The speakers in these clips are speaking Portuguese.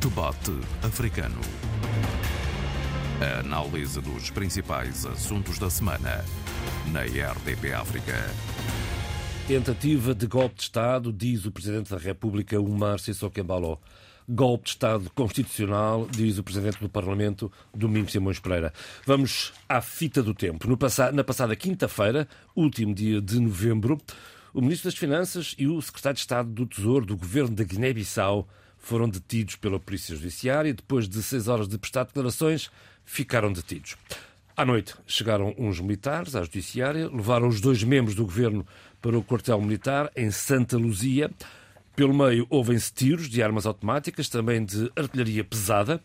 Debate Africano. A análise dos principais assuntos da semana na RDP África. Tentativa de golpe de Estado, diz o Presidente da República, Umar Sissoko Embalo. Golpe de Estado constitucional, diz o Presidente do Parlamento, Domingos Simões Pereira. Vamos à fita do tempo. na passada quinta-feira, último dia de novembro, o Ministro das Finanças e o Secretário de Estado do Tesouro do Governo da Guiné-Bissau foram detidos pela Polícia Judiciária e, depois de seis horas de prestar declarações, ficaram detidos. À noite chegaram uns militares à Judiciária, levaram os dois membros do governo para o quartel militar em Santa Luzia. Pelo meio, ouvem-se tiros de armas automáticas, também de artilharia pesada.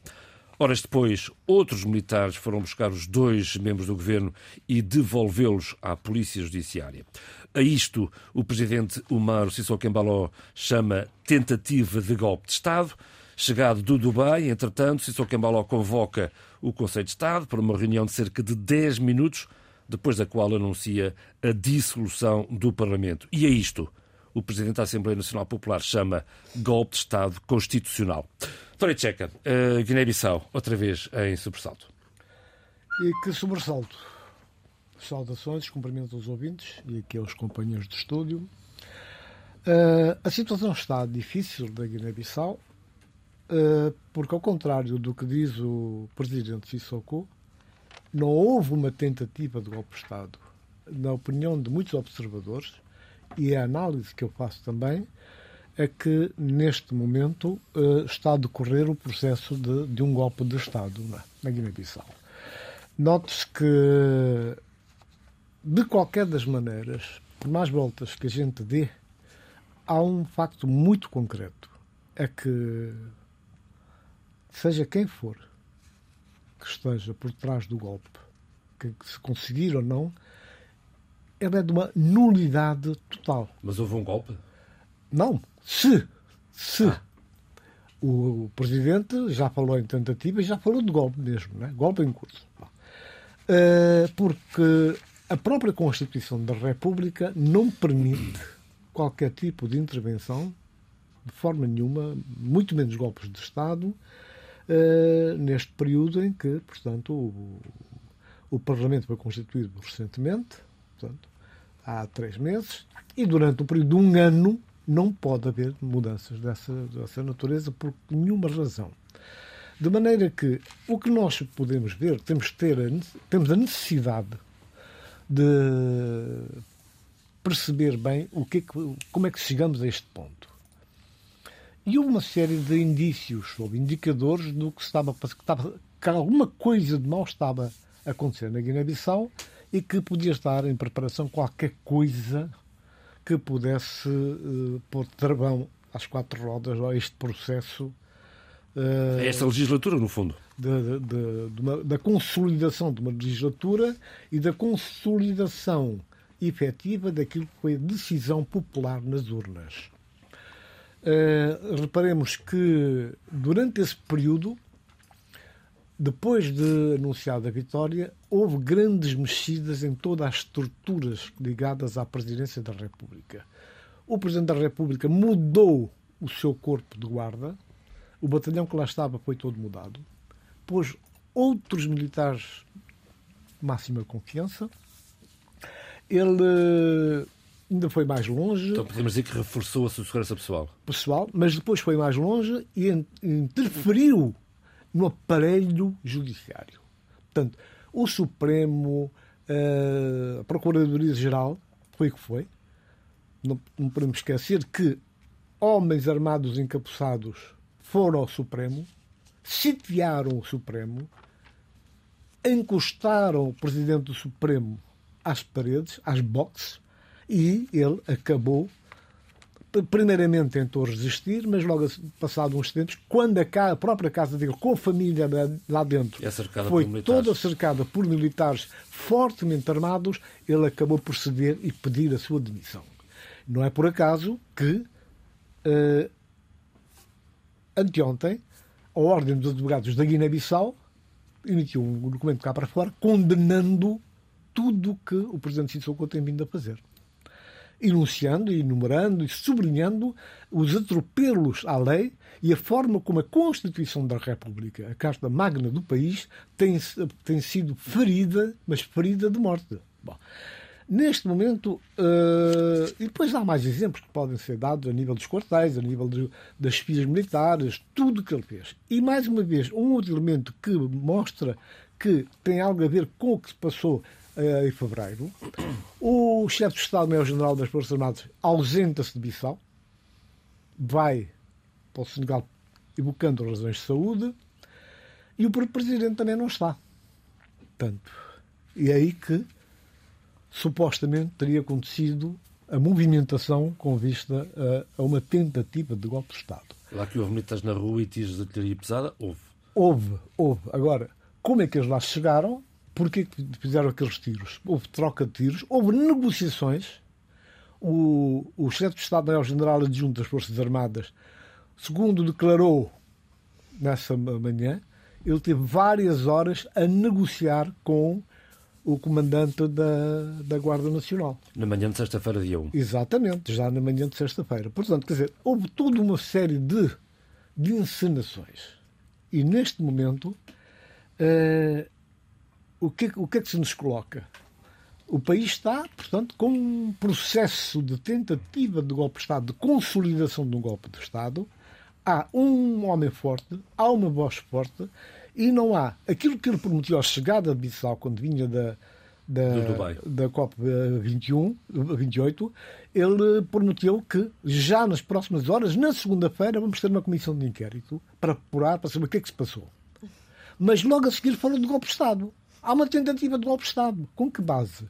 Horas depois, outros militares foram buscar os dois membros do governo e devolvê-los à Polícia Judiciária. A isto, o presidente Umar Sissoko Embaló chama tentativa de golpe de Estado. Chegado do Dubai, entretanto, Sissoko Embaló convoca o Conselho de Estado para uma reunião de cerca de 10 minutos, depois da qual anuncia a dissolução do Parlamento. E é isto o Presidente da Assembleia Nacional Popular chama golpe de Estado constitucional. Tória Tcheca, uh, Guiné-Bissau, outra vez em sobressalto. E que sobressalto. Saudações, cumprimentos aos ouvintes e aqui aos companheiros de estúdio. Uh, a situação está difícil da Guiné-Bissau, uh, porque, ao contrário do que diz o presidente Sissoko, não houve uma tentativa de golpe de Estado. Na opinião de muitos observadores, e a análise que eu faço também é que, neste momento, uh, está a decorrer o processo de, de um golpe de Estado na Guiné-Bissau. Note-se que, de qualquer das maneiras, por mais voltas que a gente dê, há um facto muito concreto. É que, seja quem for que esteja por trás do golpe, que, se conseguir ou não, ela é de uma nulidade total. Mas houve um golpe? Não. Se, se ah. o, o, presidente já falou em tentativa e já falou de golpe mesmo, né? golpe em curso. Uh, porque a própria Constituição da República não permite qualquer tipo de intervenção, de forma nenhuma, muito menos golpes de Estado, uh, neste período em que, portanto, o, o Parlamento foi constituído recentemente, portanto, há três meses, e durante o período de um ano não pode haver mudanças dessa, dessa natureza por nenhuma razão. De maneira que o que nós podemos ver, temos, ter a, temos a necessidade de perceber bem o que, é que como é que chegamos a este ponto. E houve uma série de indícios ou indicadores do que estava, que, estava, que alguma coisa de mal estava a acontecer na Guiné-Bissau e que podia estar em preparação qualquer coisa que pudesse uh, pôr travão às quatro rodas a este processo. Uh, esta legislatura, no fundo. De, de, de, uma, da consolidação de uma legislatura e da consolidação efetiva daquilo que foi a decisão popular nas urnas. Uh, reparemos que durante esse período depois de anunciada a vitória, houve grandes mexidas em todas as estruturas ligadas à presidência da República. O Presidente da República mudou o seu corpo de guarda, o batalhão que lá estava foi todo mudado, pôs outros militares de máxima confiança. Ele ainda foi mais longe. Então podemos dizer que reforçou a sua segurança pessoal. Pessoal, mas depois foi mais longe e interferiu no aparelho judiciário. Portanto, o Supremo, eh, a Procuradoria-Geral, foi o que foi. Não, não podemos esquecer que homens armados encapuçados foram ao Supremo, sitiaram o Supremo, encostaram o Presidente do Supremo às paredes, às boxes, e ele acabou primeiramente tentou resistir, mas logo passado uns tempos, quando a, a, própria casa dele, com a família lá dentro, é foi toda cercada por militares fortemente armados, ele acabou por ceder e pedir a sua demissão. Não é por acaso que, uh, anteontem, a Ordem dos Advogados da Guiné-Bissau emitiu um documento cá para fora condenando tudo o que o Presidente Sissoko tem vindo a fazer. enunciando, enumerando e sublinhando os atropelos à lei e a forma como a Constituição da República, a Carta Magna do país, tem, tem sido ferida, mas ferida de morte. Bom, neste momento, uh, e depois há mais exemplos que podem ser dados a nível dos quartéis, a nível de, das espias militares, tudo o que ele fez. E mais uma vez, um outro elemento que mostra que tem algo a ver com o que se passou uh, em fevereiro. O chefe de Estado-Maior-General das Forças Armadas ausenta-se de Bissau, vai para o Senegal evocando razões de saúde, e o Presidente também não está. Portanto, e é aí que supostamente teria acontecido a movimentação com vista a, a, uma tentativa de golpe de Estado. Lá que houve militas na rua e tiros de artilharia pesada, houve. Houve, houve. Agora, como é que eles lá chegaram? Porquê que fizeram aqueles tiros? Houve troca de tiros, houve negociações. O, o chefe de Estado-Maior-General Adjunto das Forças Armadas, segundo declarou nessa manhã, ele teve várias horas a negociar com o comandante da, da Guarda Nacional. Na manhã de sexta-feira, dia 1. Exatamente, já na manhã de sexta-feira. Portanto, quer dizer, houve toda uma série de, de encenações. E neste momento, uh, o, que, o que é que se nos coloca? O país está, portanto, com um processo de tentativa de golpe de Estado, de consolidação de um golpe de Estado. Há um homem forte, há uma voz forte e não há aquilo que ele prometeu à chegada de Bissau, quando vinha da, da, da COP21, 28, ele prometeu que já nas próximas horas, na segunda-feira, vamos ter uma comissão de inquérito para apurar, para saber o que é que se passou. Mas logo a seguir falou de golpe de Estado. Há uma tentativa de golpe de Estado. Com que base?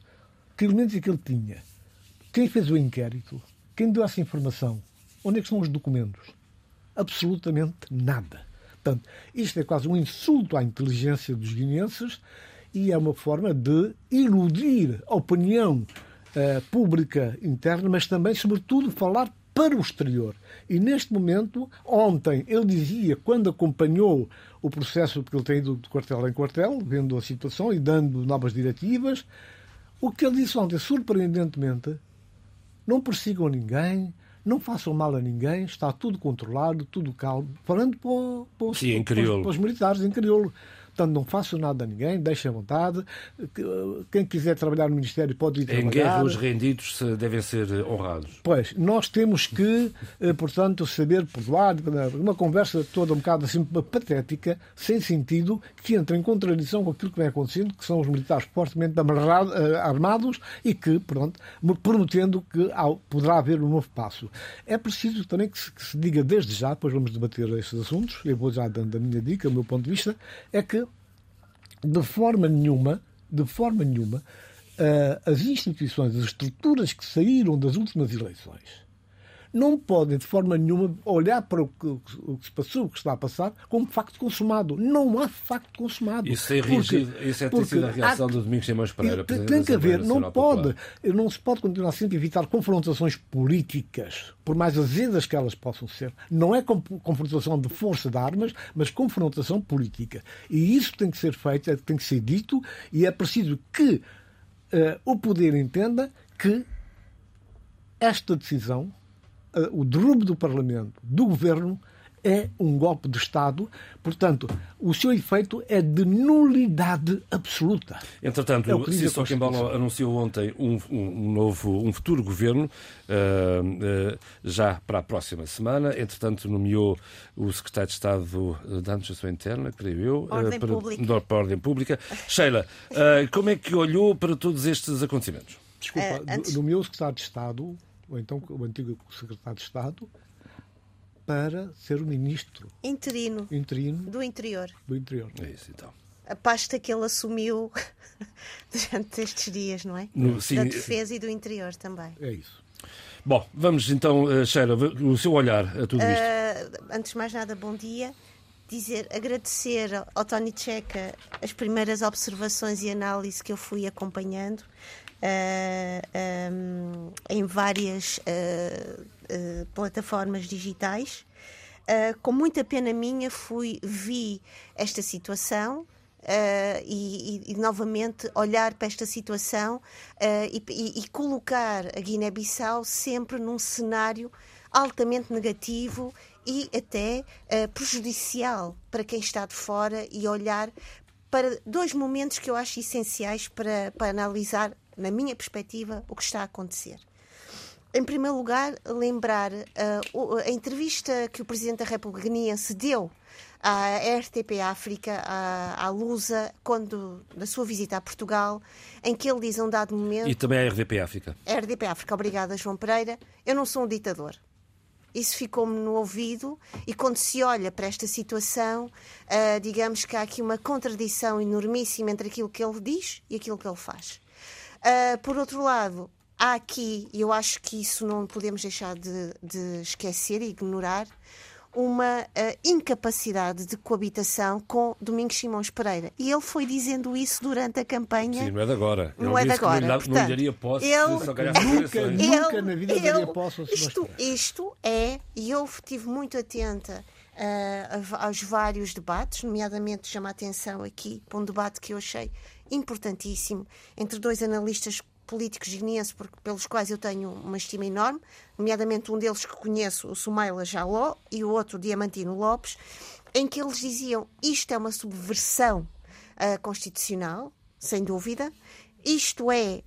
Que elementos é que ele tinha? Quem fez o inquérito? Quem deu essa informação? Onde é que estão os documentos? Absolutamente nada. Portanto, isto é quase um insulto à inteligência dos guineenses e é uma forma de iludir a opinião uh, pública interna, mas também, sobretudo, falar para o exterior. E neste momento, ontem, ele dizia, quando acompanhou o processo, porque ele tem ido de quartel em quartel, vendo a situação e dando novas diretivas. O que ele disse ontem, surpreendentemente, não persigam ninguém, não façam mal a ninguém, está tudo controlado, tudo calmo, falando para, para, os, Sim, para, para os militares em crioulo. Portanto, não façam nada a ninguém, deixem à vontade. Quem quiser trabalhar no Ministério pode ir trabalhar. Em guerra, os rendidos devem ser honrados. Pois, nós temos que, eh, portanto, saber perdoar. Uma conversa toda um bocado assim patética, sem sentido, que entra em contradição com aquilo que vem acontecendo, que são os militares fortemente eh, armados e que, pronto, prometendo que poderá haver um novo passo. É preciso também que se, que se diga desde já, depois vamos debater esses assuntos, eu vou já dando a minha dica, o meu ponto de vista, é que de forma nenhuma, de forma nenhuma, uh, as instituições, as estruturas que saíram das últimas eleições não podem, de forma nenhuma, olhar para o que, o que se passou, o que está a passar, como facto consumado. Não há facto consumado. Isso é, porque, isso é ter sido a reação há, do Domingos Simões Pereira. Tem, tem que haver, não pode, não se pode continuar sempre a evitar confrontações políticas, por mais azedas que elas possam ser. Não é confrontação de força de armas, mas confrontação política. E isso tem que ser feito, é, tem que ser dito, e é preciso que uh, o poder entenda que esta decisão o derrubo do Parlamento, do Governo, é um golpe de Estado. Portanto, o seu efeito é de nulidade absoluta. Entretanto, é o Cícero Quimbalo anunciou ontem um, um, novo, um futuro governo, uh, uh, já para a próxima semana. Entretanto, nomeou o secretário de Estado da Administração Interna, creio eu, ordem para, pública. para a Ordem Pública. Sheila, como é que olhou para todos estes acontecimentos? Desculpa, antes... nomeou o secretário de Estado ou então o antigo secretário de Estado, para ser o ministro interino, interino do interior. Do interior. É isso então. A pasta que ele assumiu durante estes dias, não é? No, sim, da defesa e do interior também. É isso. Bom, vamos então, uh, Sheila, o seu olhar a tudo isto. Uh, antes de mais nada, bom dia. Dizer, agradecer ao Tony Checa as primeiras observações e análise que eu fui acompanhando uh, um, em várias uh, plataformas digitais. com muita pena minha, fui, vi esta situação, uh, e, e, e, novamente olhar para esta situação uh, e, e, colocar a Guiné-Bissau sempre num cenário altamente negativo e até uh, prejudicial para quem está de fora e olhar para dois momentos que eu acho essenciais para, para analisar, na minha perspectiva, o que está a acontecer. Em primeiro lugar, lembrar uh, a entrevista que o Presidente da República Guineense deu à RTP África, à, à Lusa, quando, na sua visita a Portugal, em que ele diz a um dado momento. E também à RDP África. RDP África, obrigada, João Pereira. Eu não sou um ditador. Isso ficou-me no ouvido, e quando se olha para esta situação, uh, digamos que há aqui uma contradição enormíssima entre aquilo que ele diz e aquilo que ele faz. Uh, por outro lado, há aqui, e eu acho que isso não podemos deixar de, de esquecer e ignorar, uma uh, incapacidade de coabitação com Domingos Simões Pereira. E ele foi dizendo isso durante a campanha. Sim, não é de agora. Não ele é de agora. Não, Portanto, não lhe daria posse ele, só nunca, ele, nunca na vida ele, daria posse isto, isto é, e eu estive muito atenta uh, aos vários debates, nomeadamente chama a atenção aqui para um debate que eu achei importantíssimo entre dois analistas políticos guineenses pelos quais eu tenho uma estima enorme, nomeadamente um deles que conheço, o Sumaila Jaló, e o outro, Diamantino Lopes, em que eles diziam isto é uma subversão uh, constitucional, sem dúvida, isto é,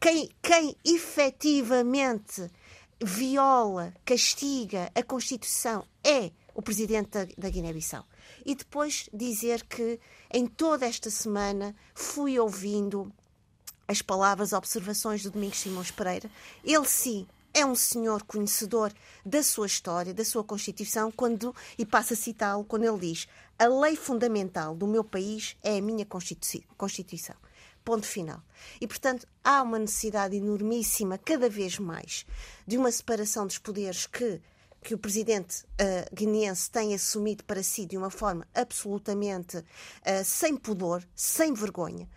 quem, quem efetivamente viola, castiga a Constituição é o presidente da, da Guiné-Bissau. E depois dizer que em toda esta semana fui ouvindo as palavras, observações do Domingos Simões Pereira. Ele sim é um senhor conhecedor da sua história, da sua Constituição, quando, e passa a citá-lo quando ele diz: A lei fundamental do meu país é a minha Constituição. Ponto final. E, portanto, há uma necessidade enormíssima, cada vez mais, de uma separação dos poderes que que o presidente uh, guineense tem assumido para si de uma forma absolutamente uh, sem pudor, sem vergonha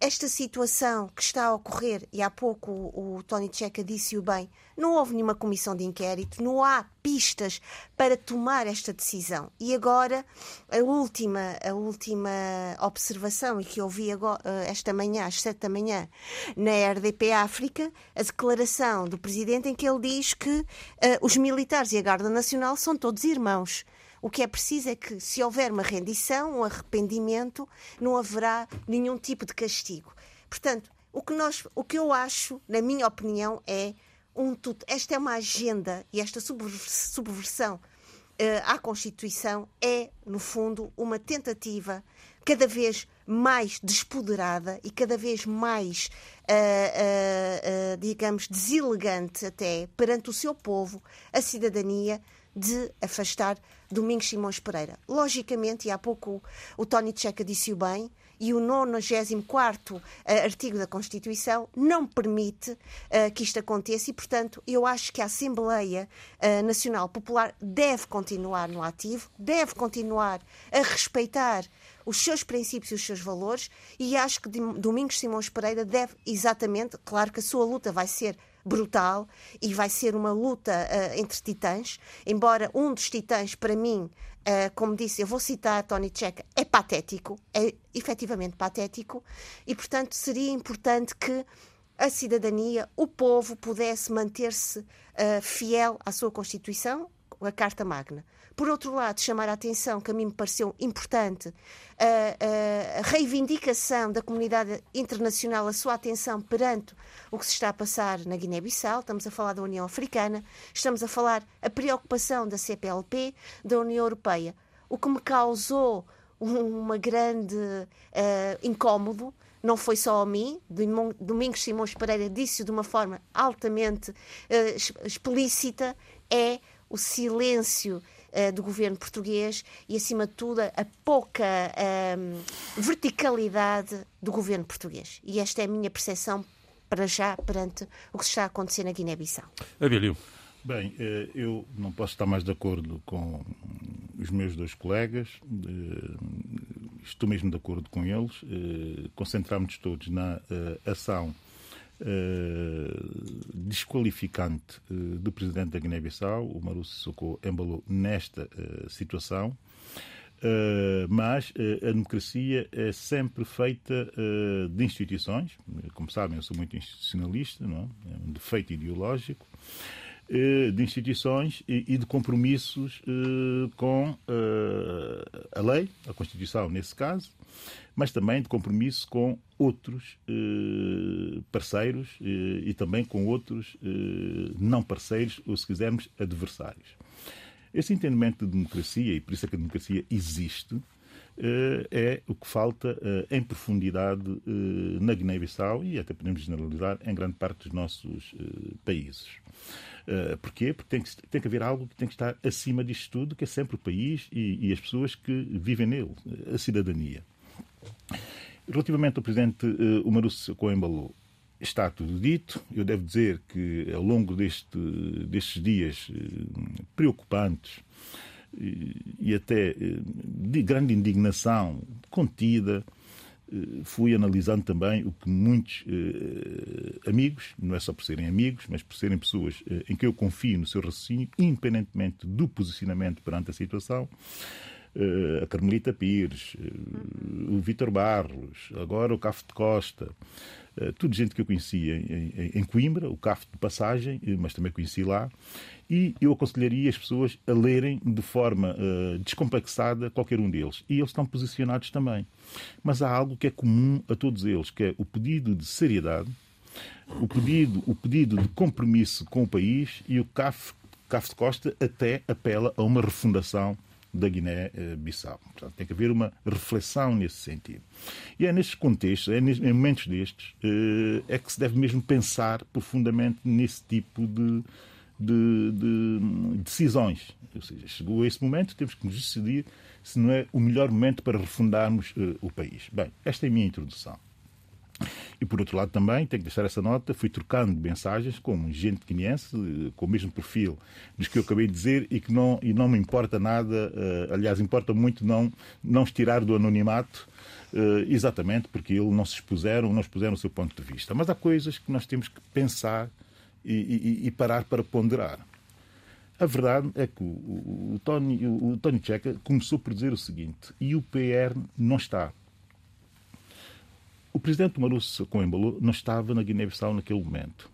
esta situação que está a ocorrer, e há pouco o, o Tony Checa disse-o bem, não houve nenhuma comissão de inquérito, não há pistas para tomar esta decisão. E agora, a última, a última observação, e que ouvi agora, eh, esta manhã, às sete da manhã, na RDP África, a declaração do presidente em que ele diz que uh, os militares e a Guarda Nacional são todos irmãos. O que é preciso é que, se houver uma rendição, um arrependimento, não haverá nenhum tipo de castigo. Portanto, o que, nós, o que eu acho, na minha opinião, é um tudo. Esta é uma agenda e esta subversão uh, à Constituição é, no fundo, uma tentativa cada vez mais despoderada e cada vez mais, uh, uh, digamos, deselegante até perante o seu povo, a cidadania, de afastar Domingos Simões Pereira. Logicamente, e há pouco o Tony Checa disse-o bem, e o 94 uh, eh, artigo da Constituição não permite uh, que isto aconteça e, portanto, eu acho que a Assembleia uh, Nacional Popular deve continuar no ativo, deve continuar a respeitar os seus princípios e os seus valores e acho que Domingos Simões Pereira deve exatamente, claro que a sua luta vai ser brutal e vai ser uma luta uh, entre titãs, embora um dos titãs, para mim, uh, como disse, eu vou citar Tony Checa, é patético, é efetivamente patético, e portanto seria importante que a cidadania, o povo, pudesse manter-se uh, fiel à sua Constituição, a Carta Magna. Por outro lado, chamar a atenção, que a mim me pareceu importante, a, a reivindicação da comunidade internacional, a sua atenção perante o que se está a passar na Guiné-Bissau, estamos a falar da União Africana, estamos a falar a preocupação da CPLP, da União Europeia. O que me causou uma grande uh, incómodo não foi só a mim, Domingos Simões Pereira disse de uma forma altamente uh, explícita, é o silêncio uh, do governo português e, acima de tudo, a pouca uh, verticalidade do governo português. E esta é a minha percepção para já perante o que está a acontecer na Guiné-Bissau. Abílio. Bem, eh, eu não posso estar mais de acordo com os meus dois colegas, estou mesmo de acordo com eles. Concentramos todos na ação uh, desqualificante uh, do presidente da Guiné-Bissau, o Maru Sissoko, embalou nesta uh, situação. Uh, mas uh, a democracia é sempre feita uh, de instituições. Como sabem, eu sou muito institucionalista, não é? é um defeito ideológico. De instituições e, de compromissos com a lei, a Constituição, nesse caso, mas também de compromisso com outros parceiros e também com outros não parceiros, ou se quisermos, adversários. Esse entendimento de democracia, e por isso é que a democracia existe, eh, é o que falta eh, em profundidade eh, na Guiné-Bissau e até podemos generalizar em grande parte dos nossos países. Porquê? Porque tem que, tem que haver algo que tem que estar acima disto tudo, que é sempre o país e, e as pessoas que vivem nele, a cidadania. Relativamente ao presidente Umaru Coembalo, está tudo dito. Eu devo dizer que ao longo deste, destes dias eh, preocupantes e até eh, de grande indignação contida, eh, fui analisando também o que muitos amigos, não é só por serem amigos, mas por serem pessoas em que eu confio no seu raciocínio, independentemente do posicionamento perante a situação, a Carmelita Pires, o Vítor Barros, agora o Cafo de Costa, eh, tudo gente que eu conhecia em, em, em Coimbra, o CAF de passagem, eh, mas também conheci lá, e eu aconselharia as pessoas a lerem de forma uh, descomplexada qualquer um deles. E eles estão posicionados também. Mas há algo que é comum a todos eles, que é o pedido de seriedade, o pedido, o pedido de compromisso com o país e o CAF, CAF de Costa até apela a uma refundação da Guiné-Bissau. Portanto, tem que haver uma reflexão nesse sentido. E é nestes contextos, é em momentos destes, eh, é que se deve mesmo pensar profundamente nesse tipo de, de, de decisões. Ou seja, chegou a esse momento, temos que nos decidir se não é o melhor momento para refundarmos uh, o país. Bem, esta é a minha introdução. E por outro lado também, tenho que deixar essa nota, fui trocando mensagens com gente que conhece, com o mesmo perfil dos que eu acabei de dizer e que não, e não me importa nada, uh, aliás, importa muito não, não estirar do anonimato, uh, exatamente porque eles não se expuseram, não expuseram o seu ponto de vista. Mas há coisas que nós temos que pensar e, e, e parar para ponderar. A verdade é que o, o, o Tony, o, o Tony Checa começou por dizer o seguinte, e o PR não está o presidente Marusso Coembalo não estava na Guiné-Bissau naquele momento.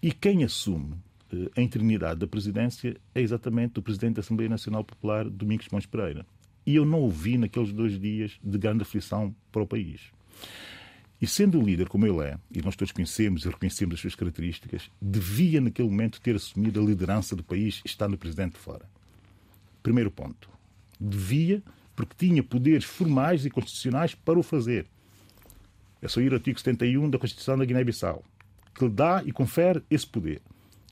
E quem assume eh, a interinidade da presidência é exatamente o presidente da Assembleia Nacional Popular, Domingos Mons Pereira. E eu não o vi naqueles dois dias de grande aflição para o país. E sendo um líder como ele é, e nós todos conhecemos e reconhecemos as suas características, devia naquele momento ter assumido a liderança do país estando o presidente fora. Primeiro ponto. Devia, porque tinha poderes formais e constitucionais para o fazer. É só ir ao artigo 71 da Constituição da Guiné-Bissau, que lhe dá e confere esse poder.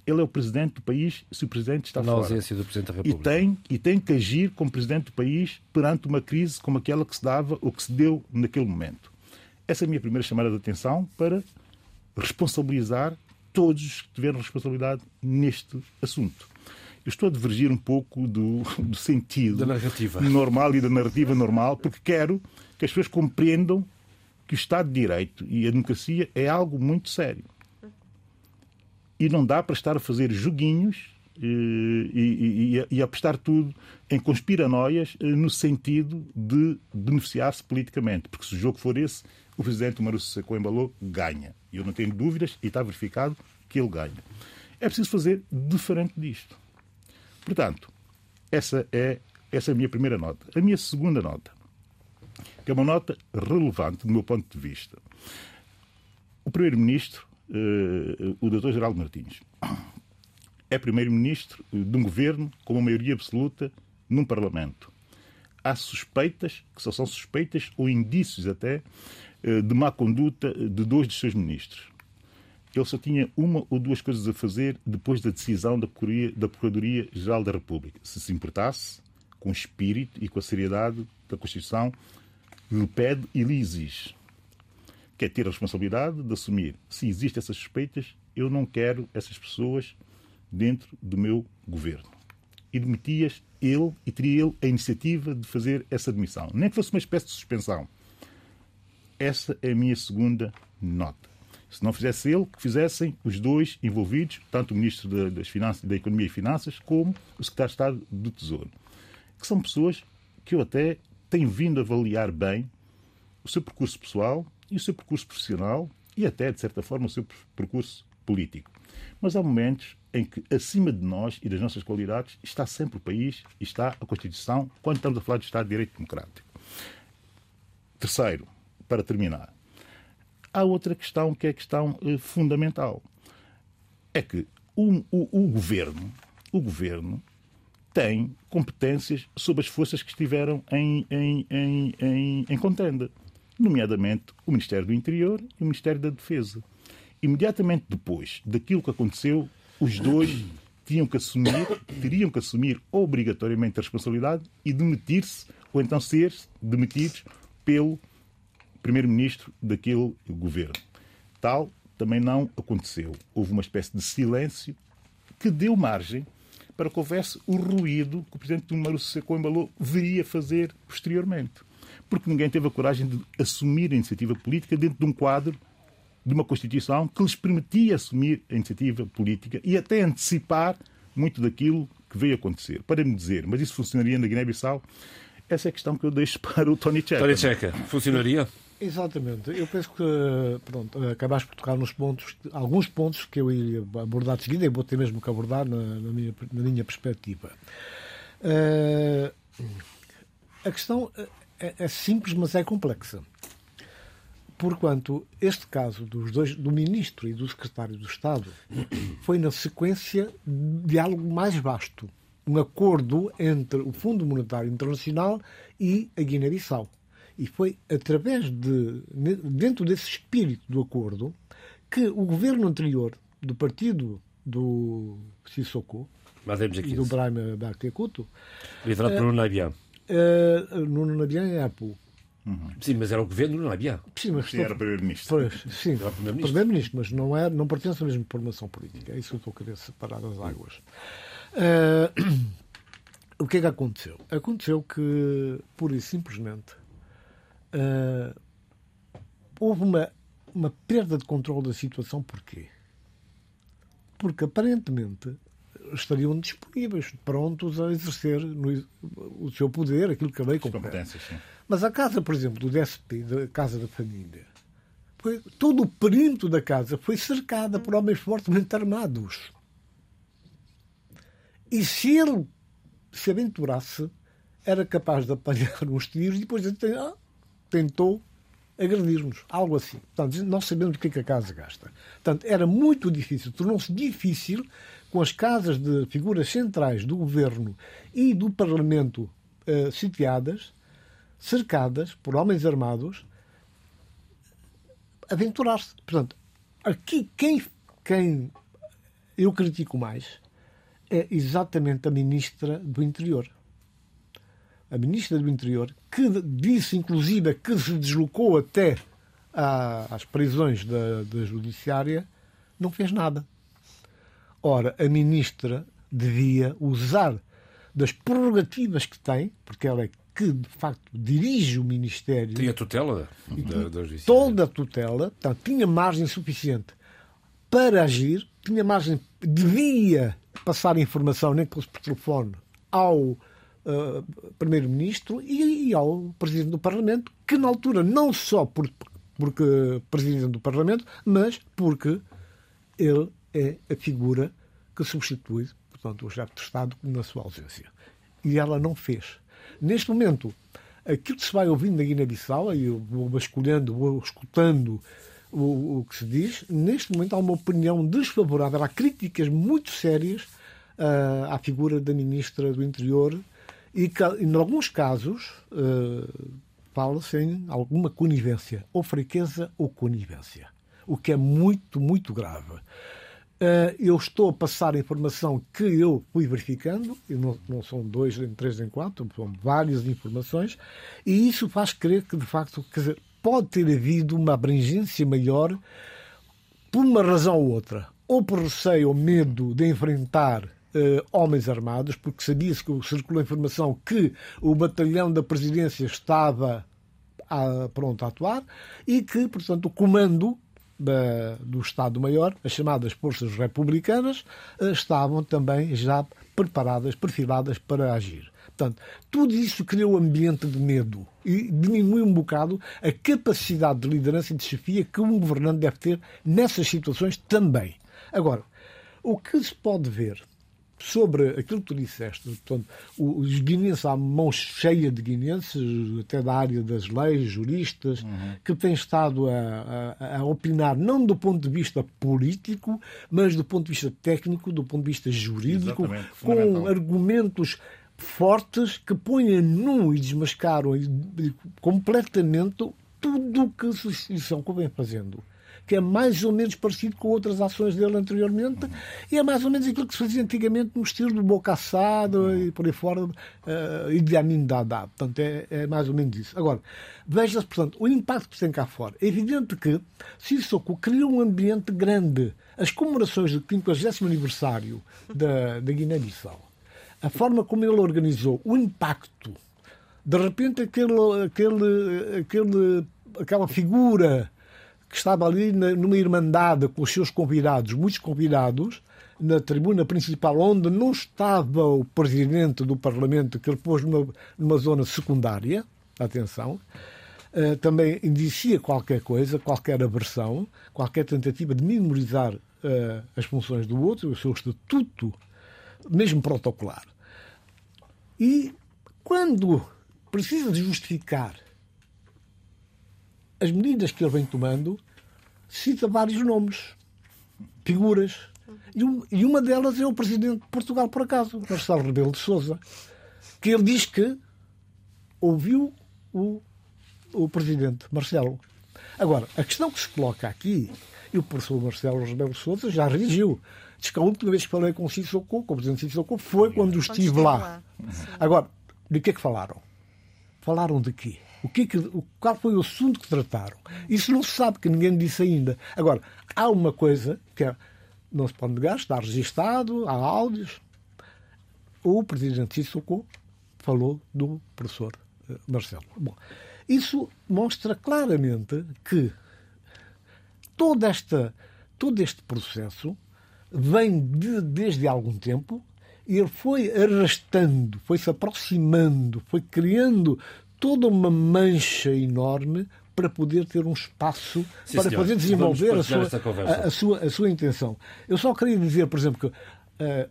Ele é o presidente do país se o presidente está Na fora. ausência do presidente da República. E tem, e tem que agir como presidente do país perante uma crise como aquela que se dava ou que se deu naquele momento. Essa é a minha primeira chamada de atenção para responsabilizar todos os que tiveram responsabilidade neste assunto. Eu estou a divergir um pouco do, do sentido normal e da narrativa normal, porque quero que as pessoas compreendam que o Estado de Direito e a democracia é algo muito sério. E não dá para estar a fazer joguinhos eh, e, e, e, apostar tudo em conspiranóias eh, no sentido de beneficiar-se politicamente. Porque se o jogo for esse, o presidente Marusso Coembalou ganha. E eu não tenho dúvidas, e está verificado, que ele ganha. É preciso fazer diferente disto. Portanto, essa é, essa é a minha primeira nota. A minha segunda nota que é uma nota relevante do meu ponto de vista. O Primeiro-Ministro, uh, o Dr. Geraldo Martins, é Primeiro-Ministro de um governo com uma maioria absoluta num Parlamento. Há suspeitas, que só são suspeitas ou indícios até, uh, de má conduta de dois dos seus ministros. Ele só tinha uma ou duas coisas a fazer depois da decisão da Procuradoria-Geral da República. Se se importasse com o espírito e com a seriedade da Constituição, lhe pede e lhe exige. Quer ter a responsabilidade de assumir. Se existem essas suspeitas, eu não quero essas pessoas dentro do meu governo. E demitias ele e teria ele a iniciativa de fazer essa demissão. Nem que fosse uma espécie de suspensão. Essa é a minha segunda nota. Se não fizesse ele, que fizessem os dois envolvidos, tanto o Ministro das Finanças, da Economia e Finanças, como o Secretário de Estado do Tesouro. Que são pessoas que eu até tenho vindo a avaliar bem o seu percurso pessoal e o seu percurso profissional e até, de certa forma, o seu percurso político. Mas há momentos em que, acima de nós e das nossas qualidades, está sempre o país está a Constituição, quando estamos a falar de Estado de Direito Democrático. Terceiro, para terminar, há outra questão que é a questão eh, fundamental. É que o, o, o, governo, o governo tem competências sobre as forças que estiveram em, em, em, em, em contenda, nomeadamente o Ministério do Interior e o Ministério da Defesa. Imediatamente depois daquilo que aconteceu, os dois tinham que assumir, teriam que assumir obrigatoriamente a responsabilidade e demitir-se, ou então ser demitidos pelo primeiro-ministro daquele governo. Tal também não aconteceu. Houve uma espécie de silêncio que deu margem para que houvesse o ruído que o presidente Dumaro Seco embalou viria fazer posteriormente. Porque ninguém teve a coragem de assumir a iniciativa política dentro de um quadro de uma Constituição que lhes permitia assumir a iniciativa política e até antecipar muito daquilo que veio acontecer. Para me dizer, mas isso funcionaria na Guiné-Bissau? Essa é a questão que eu deixo para o Tony Checa. Tony Checa, funcionaria? Exatamente. Eu penso que pronto, acabaste por tocar nos pontos, alguns pontos que eu ia abordar de seguida e vou ter mesmo que abordar na, na, minha, na minha perspectiva. Uh, a questão é, é, simples, mas é complexa. Porquanto este caso dos dois, do ministro e do secretário do Estado foi na sequência de algo mais vasto, um acordo entre o Fundo Monetário Internacional e a Guiné-Bissau. E foi através de, dentro desse espírito do acordo, que o governo anterior do partido do Sissoko e do Brahma Bakekuto liderado por Nuno Nabian uh, Nuno Nabian é Apu Uhum. Sim, mas era o governo do Nabian. Sim, mas sim, era primeiro-ministro. Sim, primeiro-ministro, primeiro mas não, é, não pertence à mesma formação política. É isso que eu estou a querer separar as águas. Uh, o que é que aconteceu? Aconteceu que, pura e simplesmente, uh, houve uma, uma perda de controle da situação. Porquê? Porque aparentemente estariam disponíveis, prontos a exercer no, o seu poder, aquilo que a lei compete. Mas a casa, por exemplo, do DSP, da Casa da Família, foi, todo o perímetro da casa foi cercada por homens fortemente armados. E se ele se aventurasse, era capaz de apanhar uns tiros e depois ah, tentou agredir-nos. Algo assim. Portanto, nós sabemos o que, é que a casa gasta. Portanto, era muito difícil, tornou-se difícil com as casas de figuras centrais do governo e do Parlamento uh, sitiadas, cercadas por homens armados, aventurar-se. Portanto, aqui quem, quem eu critico mais é exatamente a Ministra do Interior a Ministra do Interior, que disse inclusive que se deslocou até às prisões da, da Judiciária, não fez nada. Ora, a Ministra devia usar das prerrogativas que tem, porque ela é que de facto dirige o Ministério. Tinha tutela da, da Judiciária. Toda a tutela, portanto, tinha margem suficiente para agir, tinha margem, devia passar informação, nem que fosse por telefone, ao uh, Primeiro-Ministro e, e, ao Presidente do Parlamento, que na altura, não só por, porque Presidente do Parlamento, mas porque ele é a figura que substitui, portanto, o chefe de Estado na sua ausência. E ela não fez. Neste momento, aquilo que se vai ouvindo na Guiné-Bissau, e eu vou vasculhando, vou escutando o, o, que se diz, neste momento há uma opinião desfavorável, há críticas muito sérias uh, à figura da Ministra do Interior e em alguns casos, uh, fala-se em alguma conivência, ou fraqueza ou conivência, o que é muito, muito grave. Uh, eu estou a passar a informação que eu fui verificando, e não, não são dois, nem três, nem quatro, são várias informações, e isso faz crer que, de facto, quer dizer, pode ter havido uma abrangência maior por uma razão ou outra. Ou por receio ou medo de enfrentar uh, homens armados, porque sabia-se que circulou a informação que o batalhão da presidência estava a, pronto a atuar e que, portanto, o comando da, do Estado-Maior, as chamadas forças republicanas, uh, estavam também já preparadas, perfiladas para agir. Portanto, tudo isso cria um ambiente de medo e diminui um bocado a capacidade de liderança e de chefia que um governante deve ter nessas situações também. Agora, o que se pode ver sobre aquilo que tu disseste, portanto, os guineenses, há mão cheia de guineenses, até da área das leis, juristas, uhum. que têm estado a, a, a, opinar não do ponto de vista político, mas do ponto de vista técnico, do ponto de vista jurídico, com argumentos fortes que ponham nu e desmascaram completamente tudo o que a Constituição vem fazendo que é mais ou menos parecido com outras ações dele anteriormente, e é mais ou menos aquilo que se fazia antigamente no estilo do boca e por aí fora, uh, e de Amin Dada. Portanto, é, é, mais ou menos isso. Agora, veja-se, portanto, o impacto que tem cá fora. É evidente que Sissoko criou um ambiente grande. As comemorações do 50 aniversário da, da Guiné-Bissau, a forma como ele organizou, o impacto, de repente aquele, aquele, aquele, aquela figura que estava ali numa irmandade com os seus convidados, muitos convidados, na tribuna principal, onde não estava o presidente do Parlamento, que ele pôs numa, numa zona secundária, atenção, uh, também indicia qualquer coisa, qualquer aversão, qualquer tentativa de minorizar uh, as funções do outro, o seu estatuto, mesmo protocolar. E quando precisa de justificar as medidas que ele vem tomando, cita vários nomes, figuras. E, um, e, uma delas é o presidente de Portugal, por acaso, Marcelo Rebelo de Souza, que ele diz que ouviu o, o presidente Marcelo. Agora, a questão que se coloca aqui, e o professor Marcelo Rebelo de Souza já reagiu. Diz que a última vez que falei com o Sissoko, com o presidente Sissoko, foi quando estive lá. Agora, de que é que falaram? Falaram de quê? O que, é que qual foi o assunto que trataram? Isso não se sabe, que ninguém disse ainda. Agora, há uma coisa que é, não se pode negar, está registado, há áudios. O presidente Sissoko falou do professor eh, Marcelo. Bom, isso mostra claramente que toda esta, todo este processo vem de, desde algum tempo e ele foi arrastando, foi se aproximando, foi criando toda uma mancha enorme para poder ter um espaço Sim, para senhor. poder desenvolver a sua, a, a, sua, a sua intenção. Eu só queria dizer, por exemplo, que uh,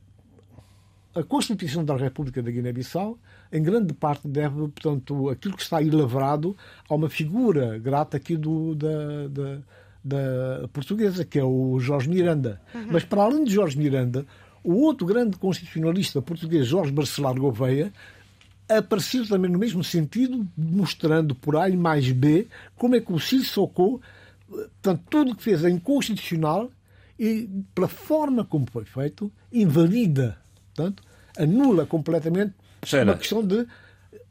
a Constituição da República da Guiné-Bissau, em grande parte, deve, portanto, aquilo que está aí lavrado a uma figura grata aqui do, da, da, da portuguesa, que é o Jorge Miranda. Uhum. Mas, para além de Jorge Miranda, o outro grande constitucionalista português, Jorge Barcelar Gouveia, apareceu também no mesmo sentido, mostrando por A e mais B como é que o Sissoko, portanto, tudo o que fez é inconstitucional e, pela forma como foi feito, invalida, portanto, anula completamente Cheira. uma questão de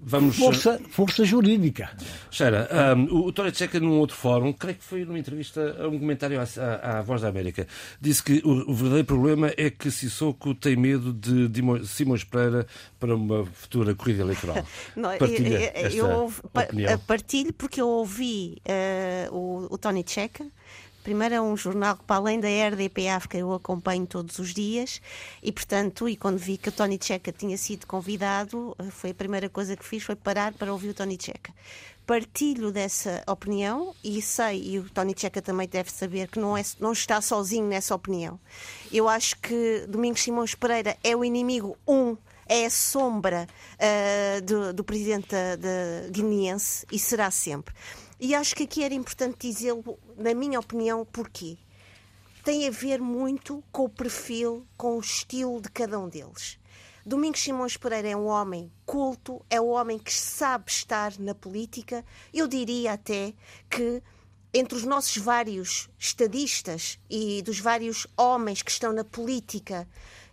Vamos... Força, força jurídica. Sheila, um, o Tony Checa, num outro fórum, creio que foi numa entrevista, um comentário à, à, à, Voz da América, disse que o, o, verdadeiro problema é que Sissoko tem medo de, de Simões Pereira para uma futura corrida eleitoral. Não, Partilha eu, eu, eu partilho porque eu ouvi uh, o, o Tony Checa Primeiro é um jornal que, para além da RDP África, eu acompanho todos os dias e, portanto, e quando vi que o Tony Checa tinha sido convidado, eh, foi a primeira coisa que fiz, foi parar para ouvir o Tony Checa. Partilho dessa opinião e sei, e o Tony Checa também deve saber, que não, é, não está sozinho nessa opinião. Eu acho que Domingos Simões Pereira é o inimigo um é a sombra uh, do, do, presidente guineense e será sempre. E acho que aqui era importante dizê-lo, na minha opinião, porquê? Tem a ver muito com o perfil, com o estilo de cada um deles. Domingos Simões Pereira é um homem culto, é um homem que sabe estar na política. Eu diria até que entre os nossos vários estadistas e dos vários homens que estão na política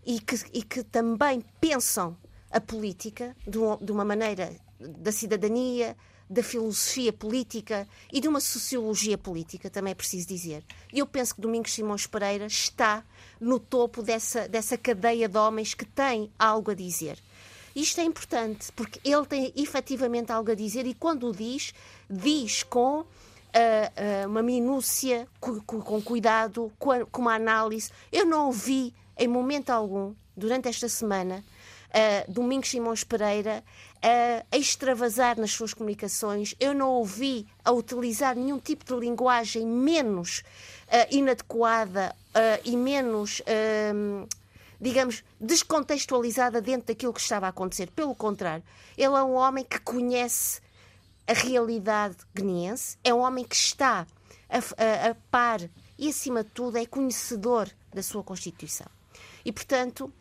e que, e que também pensam a política de, uma maneira da cidadania, da filosofia política e de uma sociologia política, também é preciso dizer. E eu penso que Domingos Simões Pereira está no topo dessa, dessa cadeia de homens que têm algo a dizer. Isto é importante, porque ele tem efetivamente algo a dizer e quando o diz, diz com uh, uh, uma minúcia, com, com cuidado, com, com uma análise. Eu não ouvi em momento algum durante esta semana uh, Domingos Simões Pereira uh, a extravasar nas suas comunicações. Eu não ouvi a utilizar nenhum tipo de linguagem menos uh, inadequada uh, e menos, digamos, descontextualizada dentro daquilo que estava a acontecer. Pelo contrário, ele é um homem que conhece a realidade guineense, é um homem que está a, a, a par e, acima de tudo, é conhecedor da sua Constituição. E, portanto,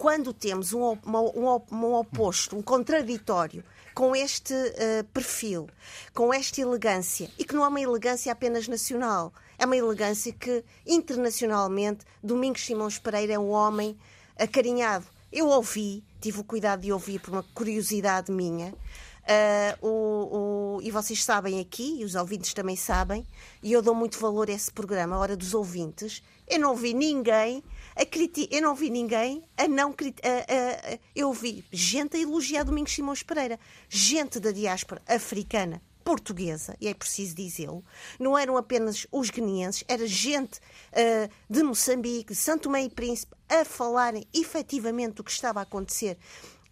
quando temos um, um, um oposto, um contraditório com este uh, perfil, com esta elegância, e que não é uma elegância apenas nacional, é uma elegância que internacionalmente Domingos Simões Pereira é um homem acarinhado. Eu ouvi, tive o cuidado de ouvir por uma curiosidade minha, Uh, o, o, e vocês sabem aqui, e os ouvintes também sabem, e eu dou muito valor a esse programa, a Hora dos Ouvintes. Eu não vi ninguém a criticar, eu não vi ninguém a não criticar. Eu vi gente a elogiar Domingos Simões Pereira, gente da diáspora africana portuguesa, e é preciso dizê-lo, não eram apenas os guineenses, era gente uh, de Moçambique, de Santo Tomé e Príncipe, a falarem efetivamente do que estava a acontecer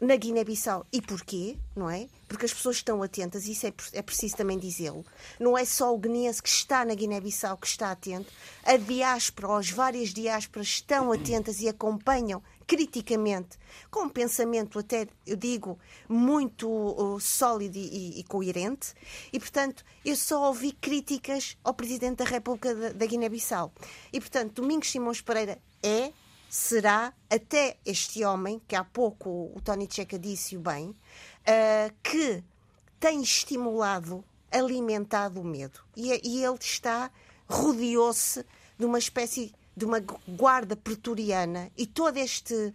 na Guiné-Bissau. E porquê? Não é? Porque as pessoas estão atentas, isso é, é preciso também dizê-lo. Não é só o guineense que está na Guiné-Bissau que está atento, a diáspora, as várias diásporas estão atentas e acompanham criticamente, com um pensamento até, eu digo, muito uh, sólido e, e, coerente, e, portanto, eu só ouvi críticas ao Presidente da República da, da Guiné-Bissau. E, portanto, Domingos Simões Pereira é será até este homem, que há pouco o Tony Checa disse-o bem, uh, que tem estimulado, alimentado o medo. E, e ele está, rodeou-se de uma espécie de uma guarda pretoriana e todo este,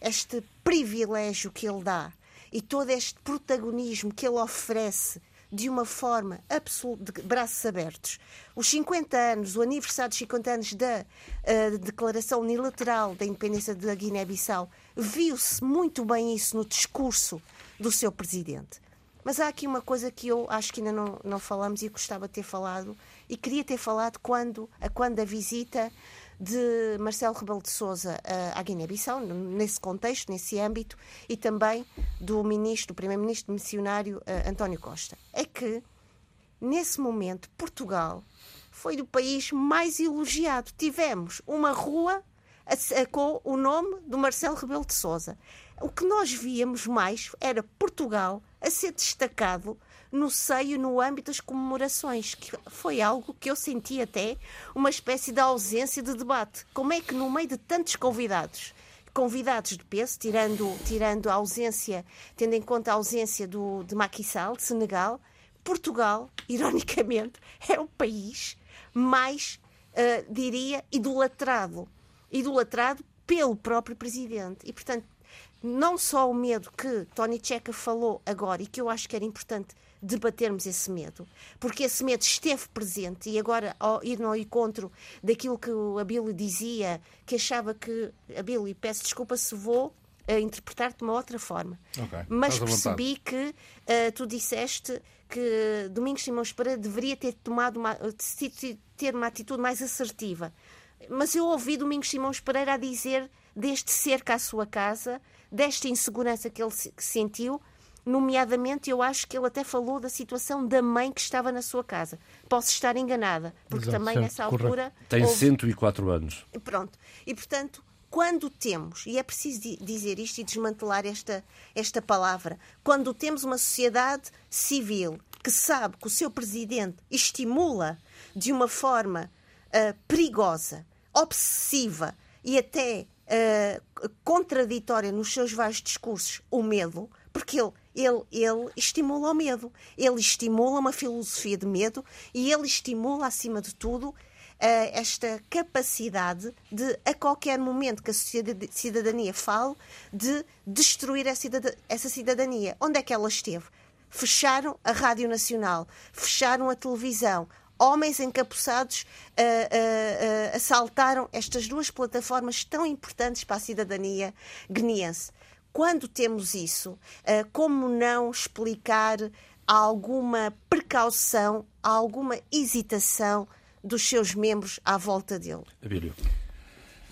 este privilégio que ele dá e todo este protagonismo que ele oferece de uma forma absoluta, de braços abertos. Os 50 anos, o aniversário dos 50 anos da uh, Declaração Unilateral da Independência da Guiné-Bissau, viu-se muito bem isso no discurso do seu presidente. Mas há aqui uma coisa que eu acho que ainda não, não falamos e gostava de ter falado, e queria ter falado quando, a quando a visita de Marcelo Rebelo de Sousa à Guiné-Bissau, nesse contexto, nesse âmbito, e também do ministro, do primeiro-ministro missionário António Costa. É que, nesse momento, Portugal foi o país mais elogiado. Tivemos uma rua com o nome do Marcelo Rebelo de Sousa. O que nós víamos mais era Portugal a ser destacado no seio, no âmbito das comemorações, que foi algo que eu senti até uma espécie de ausência de debate. Como é que, no meio de tantos convidados, convidados de peso, tirando, tirando a ausência, tendo em conta a ausência do, de Macky Sall, de Senegal, Portugal, ironicamente, é o país mais, uh, diria, idolatrado. Idolatrado pelo próprio presidente. E, portanto, não só o medo que Tony Checa falou agora e que eu acho que era importante debatermos esse medo, porque esse medo esteve presente e agora ao ir no encontro daquilo que a Abílio dizia, que achava que Abílio, peço desculpa se vou uh, interpretar-te de uma outra forma, okay. mas percebi que uh, tu disseste que Domingos Simões Pereira deveria ter tomado uma, ter uma atitude mais assertiva. Mas eu ouvi Domingos Simões Pereira a dizer deste cerca à sua casa, desta insegurança que ele sentiu, Nomeadamente, eu acho que ele até falou da situação da mãe que estava na sua casa. Posso estar enganada, porque Exato, também certo, nessa altura. Correto. Tem houve... 104 anos. Pronto. E, portanto, quando temos, e é preciso dizer isto e desmantelar esta, esta palavra, quando temos uma sociedade civil que sabe que o seu presidente estimula de uma forma uh, perigosa, obsessiva e até uh, contraditória nos seus vários discursos o medo, porque ele ele, ele estimula o medo, ele estimula uma filosofia de medo e ele estimula, acima de tudo, esta capacidade de, a qualquer momento que a cidadania fale, de destruir essa cidadania. Onde é que ela esteve? Fecharam a Rádio Nacional, fecharam a televisão, homens encapuçados uh, uh, uh, assaltaram estas duas plataformas tão importantes para a cidadania guineense quando temos isso, eh, como não explicar alguma precaução, alguma hesitação dos seus membros à volta dele? Abílio.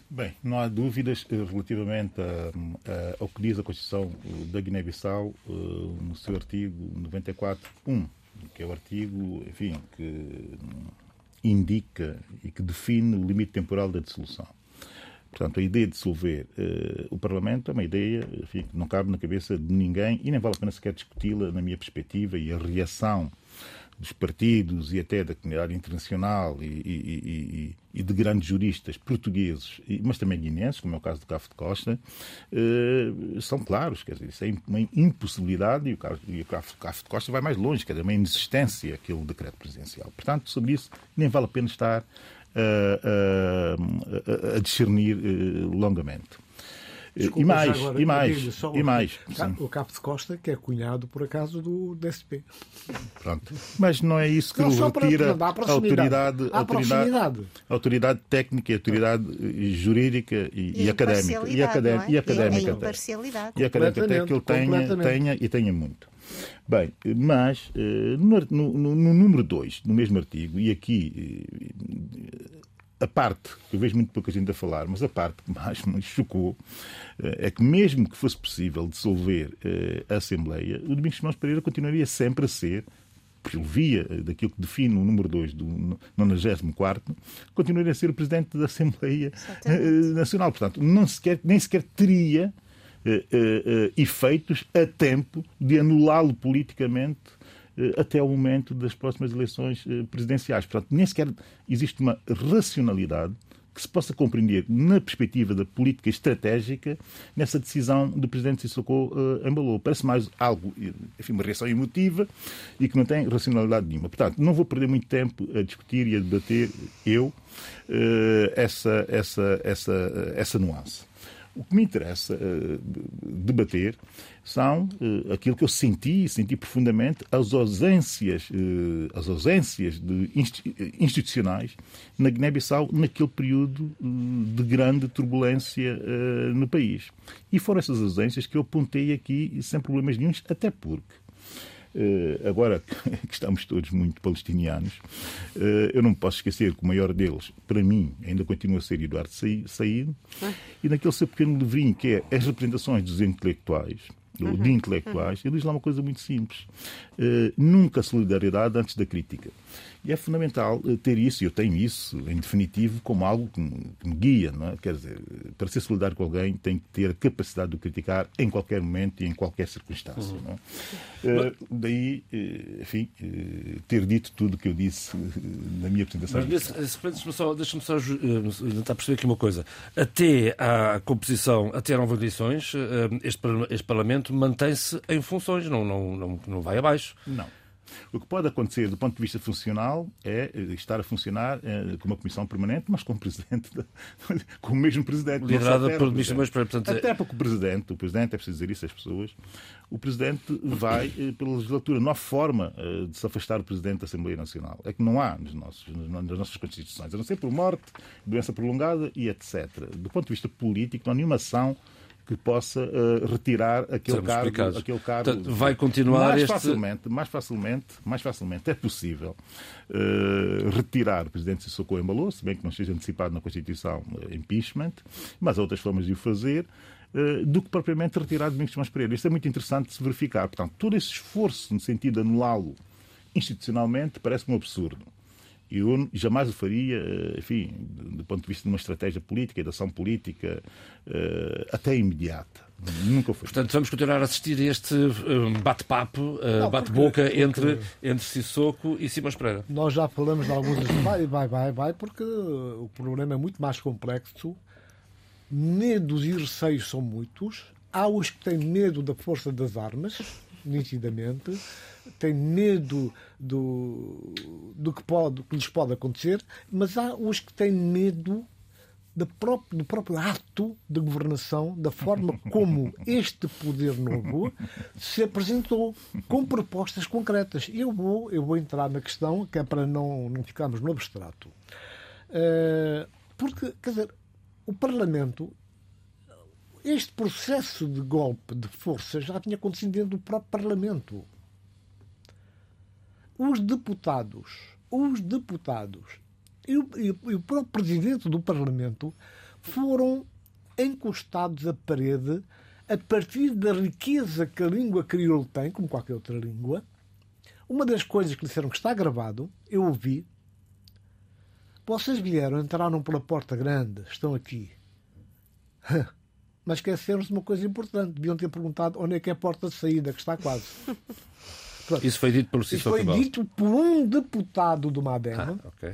Bem, não há dúvidas eh, relativamente a, a, ao que diz a Constituição da Guiné-Bissau eh, no seu artigo 94.1, que é o artigo, enfim, que indica e que define o limite temporal da dissolução. Portanto, a ideia de dissolver uh, o Parlamento é uma ideia enfim, que não cabe na cabeça de ninguém e nem vale a pena sequer discuti-la na minha perspectiva e a reação dos partidos e até da comunidade internacional e, e, e, e de grandes juristas portugueses, mas também guineenses, como é o caso do Cafo de Costa, eh, são claros. Quer dizer, isso é uma impossibilidade e o, Cafo, de Costa vai mais longe, quer dizer, uma inexistência aquele decreto presidencial. Portanto, sobre isso nem vale a pena estar a, a, a discernir eh, longamente. Desculpa, e mais, agora, e mais, só, e mais. O Capo de Costa, que é cunhado, por acaso, do DSP. Pronto. Mas não é isso que não, retira a autoridade, a autoridade, autoridade técnica, autoridade eh, jurídica e, e, académica. E, académica, é? e académica. E, imparcialidade. E académica até que ele tenha, tenha e tenha muito. Bem, mas eh, no, no, no número 2, no mesmo artigo, e aqui a parte, que eu vejo muito pouca gente a falar, mas a parte que mais me chocou é que, mesmo que fosse possível dissolver a Assembleia, o Domingos Simões Pereira continuaria sempre a ser por via daquilo que define o número 2 do 94, continuaria a ser o Presidente da Assembleia Exatamente. Nacional. Portanto, não sequer, nem sequer teria efeitos a tempo de anulá-lo politicamente eh, até o momento das próximas eleições eh, presidenciais. Portanto, nem sequer existe uma racionalidade que se possa compreender na perspectiva da política estratégica nessa decisão do Presidente Sissoko uh, Embalou. Parece mais algo, enfim, uma reação emotiva e que não tem racionalidade nenhuma. Portanto, não vou perder muito tempo a discutir e a debater eu essa, essa, essa, essa nuance. O que me interessa debater são uh, aquilo que eu senti, senti profundamente, as ausências, uh, as ausências de institucionais na Guiné-Bissau naquele período de grande turbulência no país. E foram essas ausências que eu apontei aqui sem problemas nenhums, até porque agora que estamos todos muito palestinianos, eu não posso esquecer que o maior deles, para mim, ainda continua a ser Eduardo Said, ah. e naquele seu pequeno livrinho que é As Representações dos Intelectuais, uhum. de intelectuais, ele diz lá uma coisa muito simples: uh, nunca solidariedade antes da crítica. E é fundamental eh, ter isso, e eu tenho isso, em definitivo, como algo que me, guia. Não é? Quer dizer, para ser solidário com alguém, tem que ter a capacidade de criticar em qualquer momento e em qualquer circunstância. Uhum. É? Uh, daí, uh, enfim, ter dito tudo o que eu disse na minha apresentação. Mas deixa-me só, deixa só tentar perceber aqui uma coisa. Até à composição, até a novas eleições, este, este Parlamento mantém-se em funções, não, não, não, não vai abaixo. Não. O que pode acontecer do ponto de vista funcional é eh, estar a funcionar é, com uma comissão permanente, mas com o presidente, de, com o mesmo presidente. Liderada por ministro, mas portanto... Até porque o presidente, o presidente, é preciso dizer isso às pessoas, o presidente vai eh, pela legislatura. Não há forma de se afastar o presidente da Assembleia Nacional. É que não há nos nossos, nas nossas constituições, a não ser por morte, doença prolongada e etc. Do ponto de vista político, não há nenhuma ação que possa uh, retirar aquele cargo, aquele cargo. Portanto, vai continuar mais este... facilmente, mais facilmente, mais facilmente é possível uh, retirar o presidente Sissoko Embalo, se bem que não esteja antecipado na Constituição uh, impeachment, mas há outras formas de o fazer. do que propriamente retirar Domingos Tomás Pereira. Isso é muito interessante de se verificar. Portanto, todo esse esforço no sentido de anulá-lo institucionalmente parece um absurdo. Eu jamais o faria, eh, enfim, do ponto de vista de uma estratégia política, de ação política, eh, até imediata. Nunca foi. Portanto, vamos continuar a assistir a este eh, bate-papo, bate-boca entre, entre Sissoko e Simões Pereira. Nós já falamos de alguns. Vai, vai, vai, vai, porque o problema é muito mais complexo. Medos e receios são muitos. Há os que têm medo da força das armas, nitidamente têm medo do, do, que pode, que lhes pode acontecer, mas há os que têm medo do próprio, do próprio ato de governação, da forma como este poder novo se apresentou, com propostas concretas. Eu vou, eu vou entrar na questão, que é para não, não ficarmos no abstrato. Uh, porque, quer dizer, o Parlamento, este processo de golpe de força já tinha acontecido dentro do próprio Parlamento os deputados, os deputados e o, e o próprio presidente do Parlamento foram encostados à parede a partir da riqueza que a língua crioulo tem, como qualquer outra língua. Uma das coisas que disseram que está gravado, eu ouvi. Vocês vieram, entraram pela porta grande, estão aqui. Mas esqueceram-se de uma coisa importante. Deviam ter perguntado onde é que é a porta de saída, que está quase. Pronto. Isso foi dito pelo Isso foi dito por um deputado do Madem ah, okay.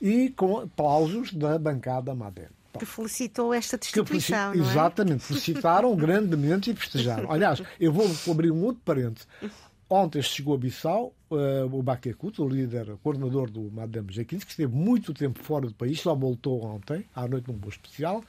e com aplausos da bancada Madem. Que felicitou esta destituição. É? Exatamente, felicitaram grandemente e festejaram. Aliás, eu vou abrir um outro parênteses. Ontem chegou a Bissau uh, o Baquecute, o líder, o coordenador do Madame G15, que esteve muito tempo fora do país, só voltou ontem, à noite num voo especial,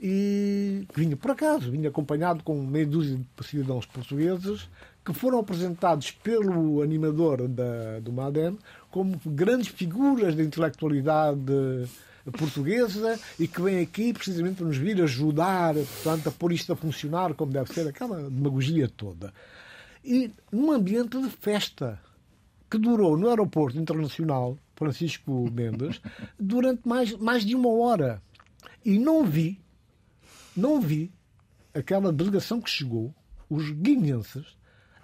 e vinha por acaso, vinha acompanhado com meia dúzia de cidadãos portugueses que foram apresentados pelo animador da, do Madem como grandes figuras da intelectualidade portuguesa e que vem aqui precisamente nos vir ajudar portanto, a pôr isto a funcionar como deve ser, aquela demagogia toda. E num ambiente de festa que durou no aeroporto internacional Francisco Mendes durante mais, mais de uma hora. E não vi, não vi aquela delegação que chegou, os guineenses,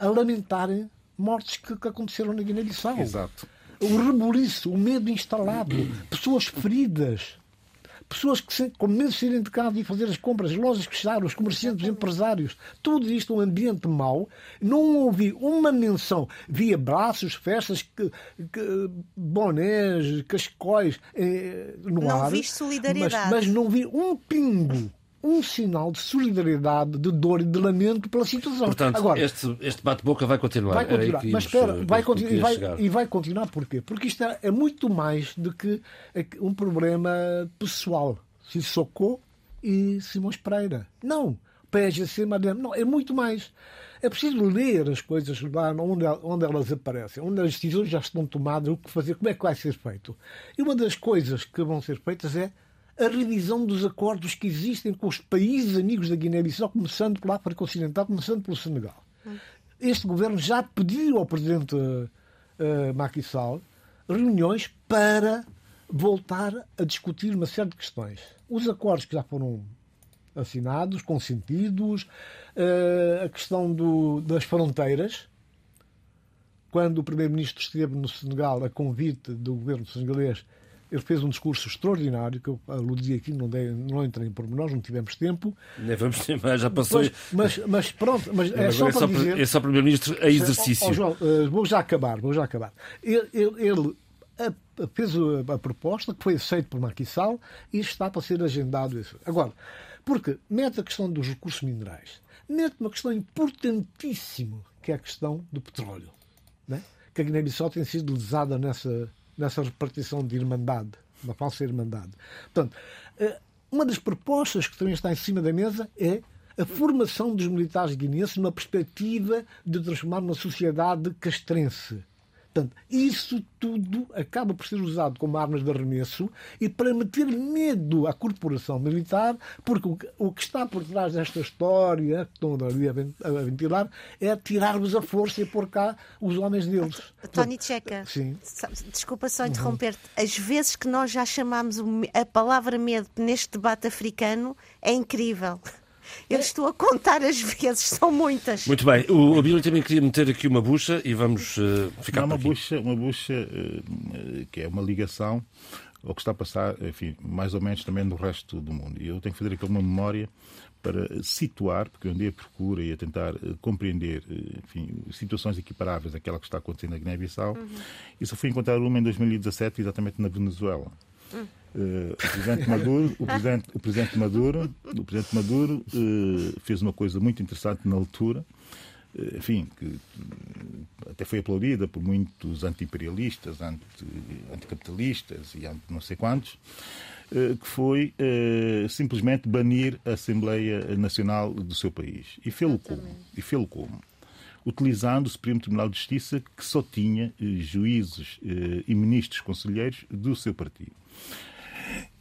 a lamentarem mortes que, que aconteceram na Guiné-Bissau. Exato o rebuliço, o medo instalado, pessoas feridas, pessoas que com medo de saírem de casa e fazer as compras, as lojas que fecharam, os comerciantes, os empresários, tudo isto um ambiente mau. Não ouvi uma menção. Vi abraços, festas, que, que, bonés, cascóis eh, no não ar. Não vi solidariedade. Mas, mas não vi um pingo um sinal de solidariedade, de dor e de lamento pela situação. Portanto, Agora, este, este bate-boca vai continuar. Vai continuar. Mas espera, eh, vai continuar, e, vai, e vai continuar porquê? Porque isto é, é muito mais do que um problema pessoal. Sissoko e Simões Pereira. Não. PSGC, Madame. Não, é muito mais. É preciso ler as coisas lá onde, onde elas aparecem, onde as decisões já estão tomadas, o que fazer, como é que vai ser feito. E uma das coisas que vão ser feitas é a revisão dos acordos que existem com os países amigos da Guiné-Bissau, começando pela África Ocidental, começando pelo Senegal. Este governo já pediu ao presidente uh, Macky Sall reuniões para voltar a discutir uma série de questões. Os acordos que já foram assinados, consentidos, uh, a questão do, das fronteiras, quando o primeiro-ministro esteve no Senegal a convite do governo senegalês ele fez um discurso extraordinário, que eu aludi aqui, não, dei, não entrei em pormenores, não tivemos tempo. Nem vamos ter mais, já passou. Mas, mas, mas pronto, mas é só, é só dizer... É só Primeiro-Ministro a exercício. Oh, oh, João, uh, vou já acabar, vou já acabar. Ele, ele, ele fez a, a, proposta, que foi aceita por Maquissal, e está para ser agendado isso. Agora, porque mete a questão dos recursos minerais, mete uma questão importantíssima, que é a questão do petróleo. Né? Que a Guiné-Bissau tem sido lesada nessa nessa repartição de irmandade, uma falsa irmandade. Portanto, eh, uma das propostas que também está em cima da mesa é a formação dos militares guineenses numa perspectiva de transformar uma sociedade castrense Portanto, isso tudo acaba por ser usado como armas de arremesso e para meter medo à corporação militar, porque o que está por trás desta história, que estão ali a ventilar, é tirar-vos a força e pôr cá os homens deles. Tony Checa, desculpa só interromper-te. As vezes que nós já chamámos a palavra medo neste debate africano é incrível. Eu estou a contar as vezes, são muitas. Muito bem. O Abílio também queria meter aqui uma bucha e vamos uh, ficar Não, uma bucha, uma bucha uh, que é uma ligação ao que está a passar, enfim, mais ou menos também no resto do mundo. E eu tenho que fazer aqui uma memória para situar, porque eu andei a procura e a tentar uh, compreender enfim, situações equiparáveis àquela que está acontecendo na Guiné-Bissau. Uhum. E só fui encontrar uma em 2017, exatamente na Venezuela. Uhum. Uh, o presidente Maduro, o presidente, o presidente Maduro, o presidente Maduro uh, fez uma coisa muito interessante na altura, uh, enfim, que até foi aplaudida por muitos anti-imperialistas, anti, anticapitalistas e anti não sei quantos, que foi simplesmente banir a Assembleia Nacional do seu país. E fê-lo como? E fê-lo como? Utilizando o Supremo Tribunal de Justiça, que só tinha juízes e ministros conselheiros do seu partido.